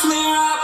Clear up.